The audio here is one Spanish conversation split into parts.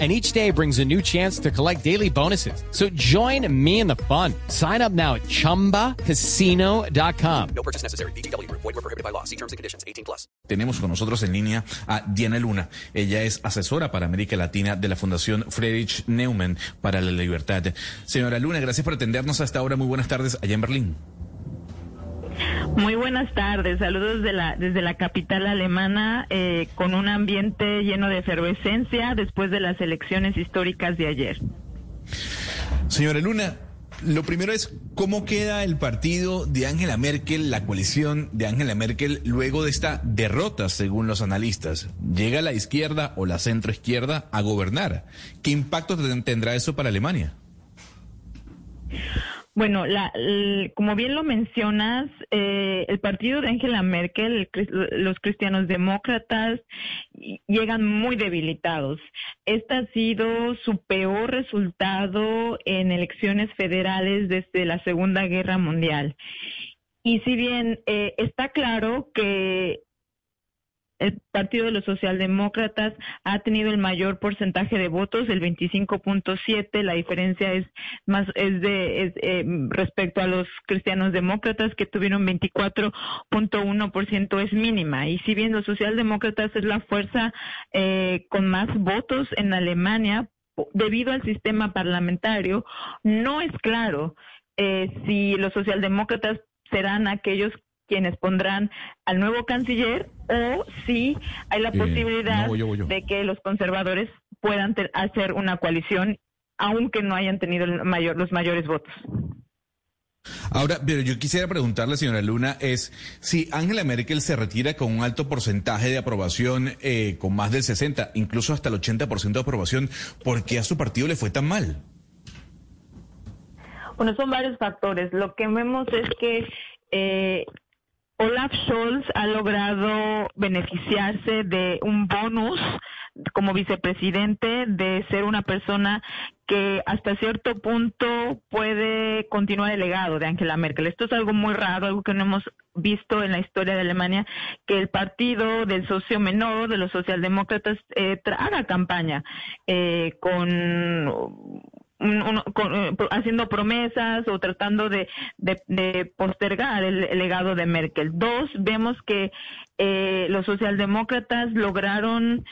and each day brings a new chance to collect daily bonuses. So join me in the fun. Sign up now at ChumbaCasino.com. No purchase necessary. BGW. Void were prohibited by law. See terms and conditions. 18 plus. Tenemos con nosotros en línea a Diana Luna. Ella es asesora para América Latina de la Fundación Friedrich Neumann para la Libertad. Señora Luna, gracias por atendernos hasta ahora. Muy buenas tardes allá en Berlín. Muy buenas tardes, saludos de la, desde la capital alemana eh, con un ambiente lleno de efervescencia después de las elecciones históricas de ayer. Señora Luna, lo primero es cómo queda el partido de Angela Merkel, la coalición de Angela Merkel, luego de esta derrota, según los analistas. ¿Llega la izquierda o la centroizquierda a gobernar? ¿Qué impacto tendrá eso para Alemania? Bueno, la, como bien lo mencionas, eh, el partido de Angela Merkel, los cristianos demócratas, llegan muy debilitados. Este ha sido su peor resultado en elecciones federales desde la Segunda Guerra Mundial. Y si bien eh, está claro que el Partido de los Socialdemócratas ha tenido el mayor porcentaje de votos, el 25.7. La diferencia es más es de eh, respecto a los cristianos demócratas que tuvieron 24.1% es mínima. Y si bien los socialdemócratas es la fuerza eh, con más votos en Alemania debido al sistema parlamentario, no es claro eh, si los socialdemócratas serán aquellos quienes pondrán al nuevo canciller o si hay la posibilidad de que los conservadores puedan hacer una coalición aunque no hayan tenido mayor, los mayores votos. Ahora, pero yo quisiera preguntarle, señora Luna, es si Angela Merkel se retira con un alto porcentaje de aprobación, eh, con más del 60, incluso hasta el 80% de aprobación, ¿por qué a su partido le fue tan mal? Bueno, son varios factores. Lo que vemos es que eh, Olaf Scholz ha logrado beneficiarse de un bonus como vicepresidente de ser una persona que hasta cierto punto puede continuar el legado de Angela Merkel. Esto es algo muy raro, algo que no hemos visto en la historia de Alemania, que el partido del socio menor de los socialdemócratas eh, haga campaña eh, con eh, haciendo promesas o tratando de, postergar el, legado de Merkel. Dos, vemos que eh, los socialdemócratas lograron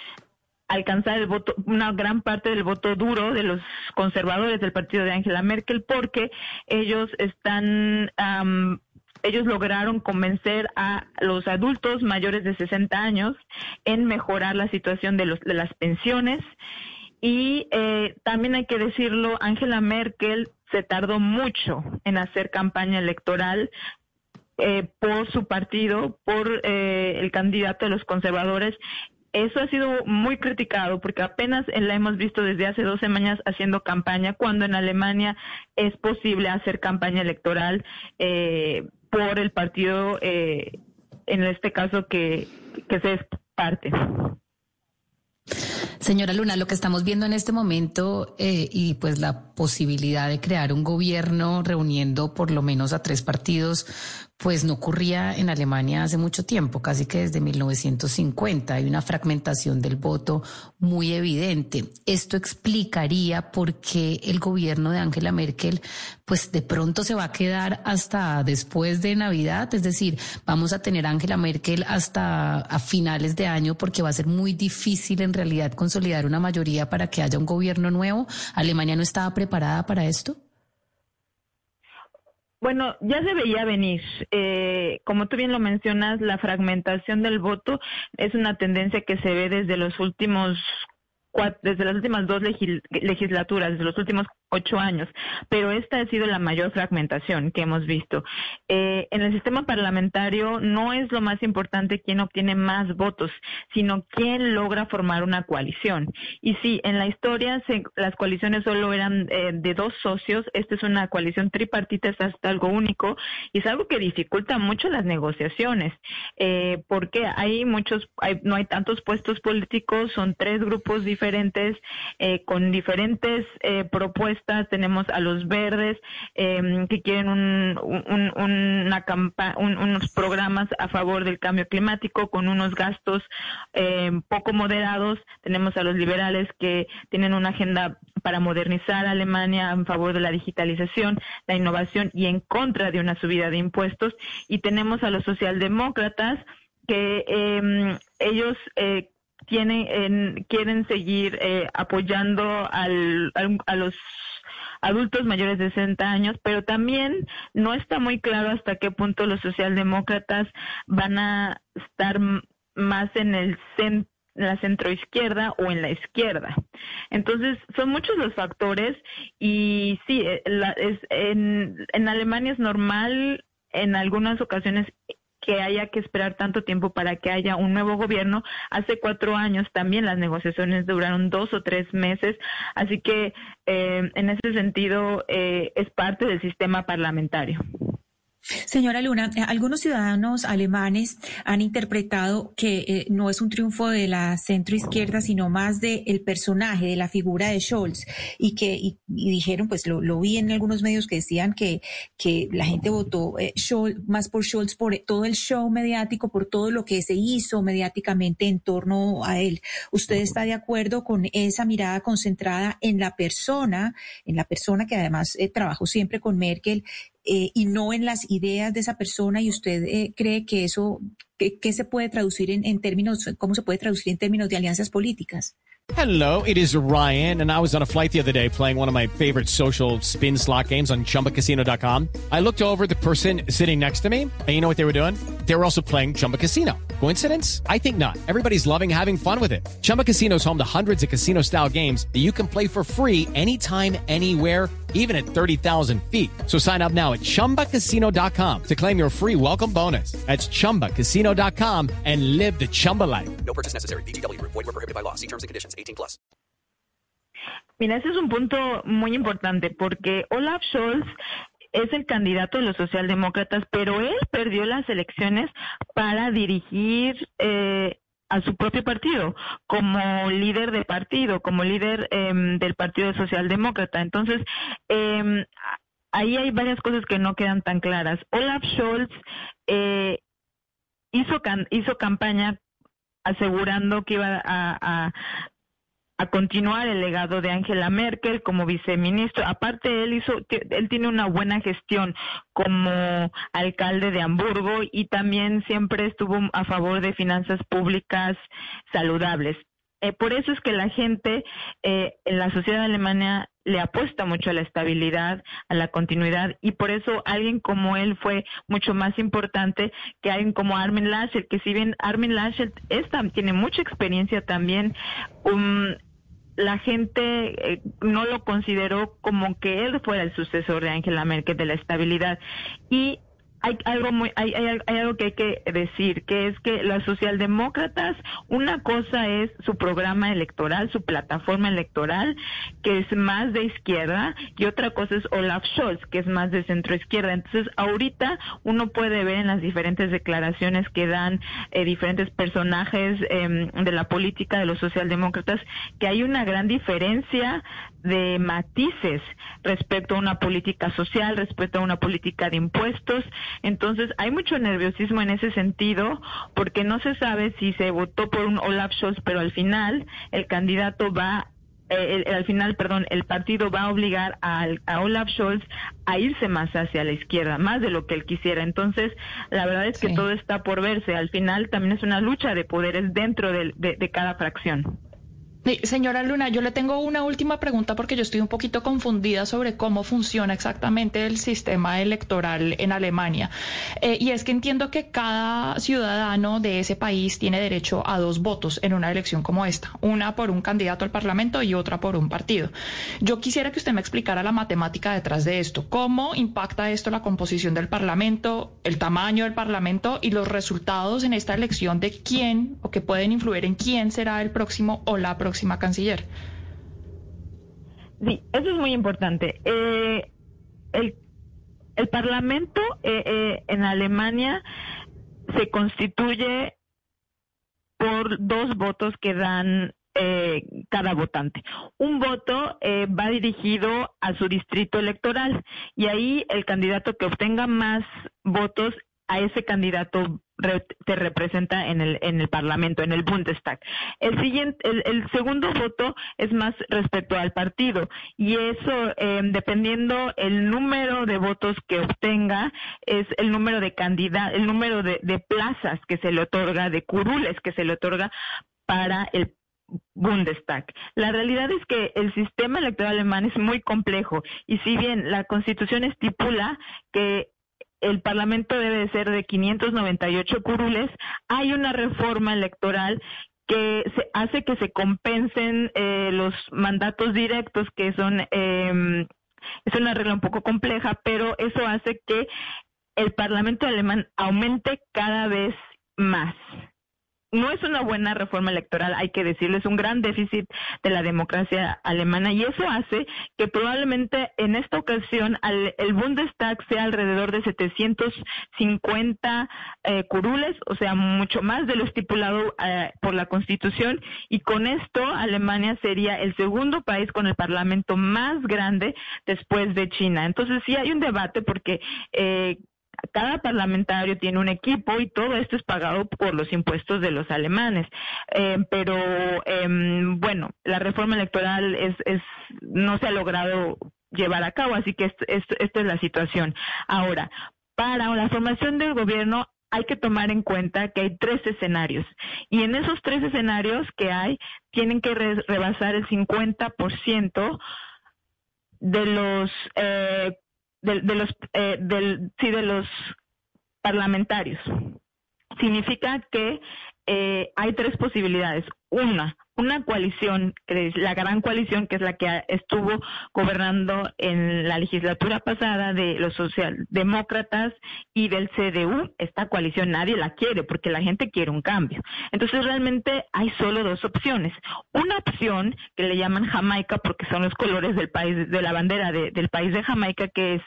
alcanzar el voto, una gran parte del voto duro de los conservadores del partido de Angela Merkel porque ellos están ellos lograron convencer a los adultos mayores de 60 años en mejorar la situación de, los, de las pensiones y eh, también hay que decirlo, Angela Merkel se tardó mucho en hacer campaña electoral eh, por su partido, por eh, el candidato de los conservadores. Eso ha sido muy criticado porque apenas la hemos visto desde hace dos semanas haciendo campaña, cuando en Alemania es posible hacer campaña electoral por el partido, en este caso que, que se es parte. Señora Luna, lo que estamos viendo en este momento eh, y pues la posibilidad de crear un gobierno reuniendo por lo menos a tres partidos pues no ocurría en Alemania hace mucho tiempo, casi que desde 1950. Hay una fragmentación del voto muy evidente. Esto explicaría por qué el gobierno de Angela Merkel, pues de pronto se va a quedar hasta después de Navidad. Es decir, vamos a tener a Angela Merkel hasta a finales de año porque va a ser muy difícil en realidad consolidar una mayoría para que haya un gobierno nuevo. ¿Alemania no estaba preparada para esto? Bueno, ya se veía venir. Eh, como tú bien lo mencionas, la fragmentación del voto es una tendencia que se ve desde los últimos desde las últimas dos legislaturas, desde los últimos ocho años, pero esta ha sido la mayor fragmentación que hemos visto. Eh, en el sistema parlamentario no es lo más importante quién obtiene más votos, sino quién logra formar una coalición. Y sí, en la historia las coaliciones solo eran eh, de dos socios, esta es una coalición tripartita, es algo único, y es algo que dificulta mucho las negociaciones, eh, porque hay muchos, no hay tantos puestos políticos, son tres grupos diferentes, con diferentes eh, tenemos a los verdes em, que quieren unos programas a favor del cambio climático con unos gastos em, poco moderados, tenemos a los liberales que tienen una agenda para modernizar Alemania en favor de la digitalización, la innovación y en contra de una subida de impuestos. Y tenemos a los socialdemócratas que eh, ellos eh, tienen, quieren seguir eh, apoyando al, a los adultos mayores de 60 años, pero también no está muy claro hasta qué punto los socialdemócratas van a estar más en el centro la centroizquierda o en la izquierda. Entonces, son muchos los factores y sí, eh, es, en, en Alemania es normal en algunas ocasiones que haya que esperar tanto tiempo para que haya un nuevo gobierno. Hace cuatro años también las negociaciones duraron dos o tres meses, así que eh, en ese sentido eh, es parte del sistema parlamentario. Señora Luna, eh, algunos ciudadanos alemanes han interpretado que eh, no es un triunfo de la centroizquierda, sino más del el personaje, de la figura de Scholz, y que y, dijeron, pues lo, vi en algunos medios que decían que, la gente votó eh, más por Scholz por todo el show mediático, por todo lo que se hizo mediáticamente en torno a él. ¿Usted está de acuerdo con esa mirada concentrada en la persona, en la persona que además trabajó siempre con Merkel eh, y no en las ideas de esa persona y usted eh, cree que eso, ¿qué se puede traducir en, en términos, cómo se puede traducir en términos de alianzas políticas? Hello, it is Ryan, and I was on a flight the other day playing one of my favorite social spin slot games on chumbacasino.com. I looked over the person sitting next to me, and you know what they were doing? They were also playing Chumba Casino. Coincidence? I think not. Everybody's loving having fun with it. Chumba Casino is home to hundreds of casino style games that you can play for free anytime, anywhere, even at 30,000 feet. So sign up now at chumbacasino.com to claim your free welcome bonus. That's chumbacasino.com and live the Chumba life. No purchase necessary. DTW, void, were prohibited by law. See terms and conditions 18 plus. Mira, ese es un punto muy importante porque Olaf Scholz es el candidato de los socialdemócratas, pero él perdió las elecciones para dirigir eh, a su propio partido, como líder de partido, como líder eh, del Partido Socialdemócrata. Entonces, eh, ahí hay varias cosas que no quedan tan claras. Olaf Scholz eh, hizo, hizo campaña asegurando que iba a, a continuar el legado de Angela Merkel como viceministro. Aparte, él hizo, él tiene una buena gestión como alcalde de Hamburgo y también siempre estuvo a favor de finanzas públicas saludables. Eh, por eso es que la gente eh, en la sociedad de Alemania le apuesta mucho a la estabilidad, a la continuidad, y por eso alguien como él fue mucho más importante que alguien como Armin Laschet, que si bien Armin Laschet tiene mucha experiencia también, um, la gente eh, no lo consideró como que él fuera el sucesor de Angela Merkel de la estabilidad. Y hay algo muy, hay, hay, algo que hay que decir, que es que los socialdemócratas, una cosa es su programa electoral, su plataforma electoral, que es más de izquierda, y otra cosa es Olaf Scholz, que es más de centro izquierda. Entonces, ahorita uno puede ver en las diferentes declaraciones que dan eh, diferentes personajes em, de la política de los socialdemócratas que hay una gran diferencia de matices respecto a una política social, respecto a una política de impuestos. Entonces, hay mucho nerviosismo en ese sentido porque no se sabe si se votó por un Olaf Scholz, pero al final el candidato va eh, al final, perdón, el partido va a obligar a, Olaf Scholz a irse más hacia la izquierda, más de lo que él quisiera. Entonces, la verdad es que todo está por verse. Al final también es una lucha de poderes dentro de cada fracción. Señora Luna, yo le tengo una última pregunta porque yo estoy un poquito confundida sobre cómo funciona exactamente el sistema electoral en Alemania. Eh, y es que entiendo que cada ciudadano de ese país tiene derecho a dos votos en una elección como esta, una por un candidato al Parlamento y otra por un partido. Yo quisiera que usted me explicara la matemática detrás de esto. ¿Cómo impacta esto la composición del Parlamento, el tamaño del Parlamento y los resultados en esta elección de quién o que pueden influir en quién será el próximo o la próxima? Canciller. Sí, eso es muy importante. Eh, el, el, Parlamento eh, eh, en Alemania se constituye por dos votos que dan eh, cada votante. Un voto eh, va dirigido a su distrito electoral y ahí el candidato que obtenga más votos a ese candidato te representa en el en el Parlamento, en el Bundestag. El siguiente, el, segundo voto es más respecto al partido y eso em, dependiendo el número de votos que obtenga es el número de candidatos, el número de plazas que se le otorga, de curules que se le otorga para el Bundestag. La realidad es que el sistema electoral alemán es muy complejo y si bien la Constitución estipula que el Parlamento debe ser de 598 curules. Hay una reforma electoral que se hace que se compensen eh, los mandatos directos que son eh, es una regla un poco compleja, pero eso hace que el Parlamento alemán aumente cada vez más no es una buena reforma electoral, hay que decirlo, es un gran déficit de la democracia alemana y eso hace que probablemente en esta ocasión el Bundestag sea alrededor de 750 eh, curules, o sea, mucho más de lo estipulado eh, por la Constitución y con esto Alemania sería el segundo país con el parlamento más grande después de China. Entonces sí hay un debate porque eh, cada parlamentario tiene un equipo y todo esto es pagado por los impuestos de los alemanes. Eh, pero em, bueno, la reforma electoral es, es, no se ha logrado llevar a cabo, así que esta es la situación. Ahora, para la formación del gobierno hay que tomar en cuenta que hay tres escenarios y en esos tres escenarios que hay tienen que rebasar el 50% de los eh, de, los eh, del, sí, de los parlamentarios. Significa que eh, hay tres posibilidades. Una, una coalición, la gran coalición, que es la que estuvo gobernando en la legislatura pasada de los socialdemócratas y del CDU. Esta coalición nadie la quiere porque la gente quiere un cambio. Entonces realmente hay solo dos opciones. Una opción que le llaman Jamaica porque son los colores del país, de la bandera del país de Jamaica, que es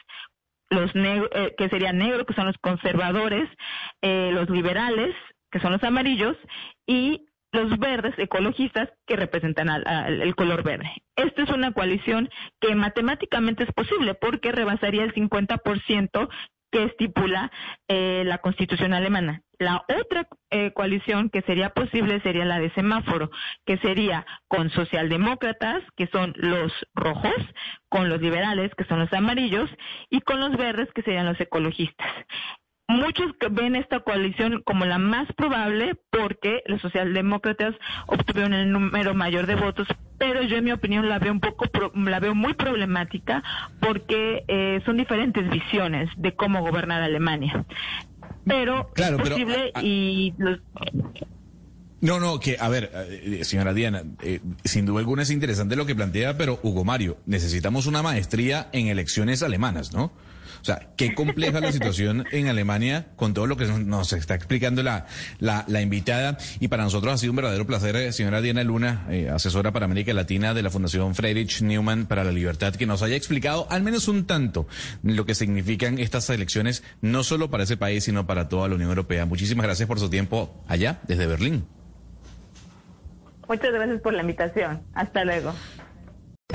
los eh, que sería negro, que son los conservadores, eh, los liberales, que son los amarillos, y los verdes ecologistas que representan al, el color verde. Esta es una coalición que matemáticamente es posible porque rebasaría el 50% que estipula eh, la constitución alemana. La otra eh, coalición que sería posible sería la de semáforo, que sería con socialdemócratas, que son los rojos, con los liberales, que son los amarillos, y con los verdes, que serían los ecologistas. Muchos ven esta coalición como la más probable porque los socialdemócratas obtuvieron el número mayor de votos, pero yo en mi opinión la veo un poco, la veo muy problemática porque eh, son diferentes visiones de cómo gobernar Alemania. Pero es posible y No, no, que, a ver, eh, señora Diana, eh, sin duda alguna es interesante lo que plantea, pero Hugo Mario, necesitamos una maestría en elecciones alemanas, ¿no? O sea, qué compleja la situación en Alemania con todo lo que nos está explicando la, la, invitada. Y para nosotros ha sido un verdadero placer, eh, señora Diana Luna, eh, asesora para América Latina de la Fundación Friedrich Newman para la Libertad, que nos haya explicado al menos un tanto lo que significan estas elecciones, no solo para ese país, sino para toda la Unión Europea. Muchísimas gracias por su tiempo allá, desde Berlín. Muchas gracias por la invitación. Hasta luego.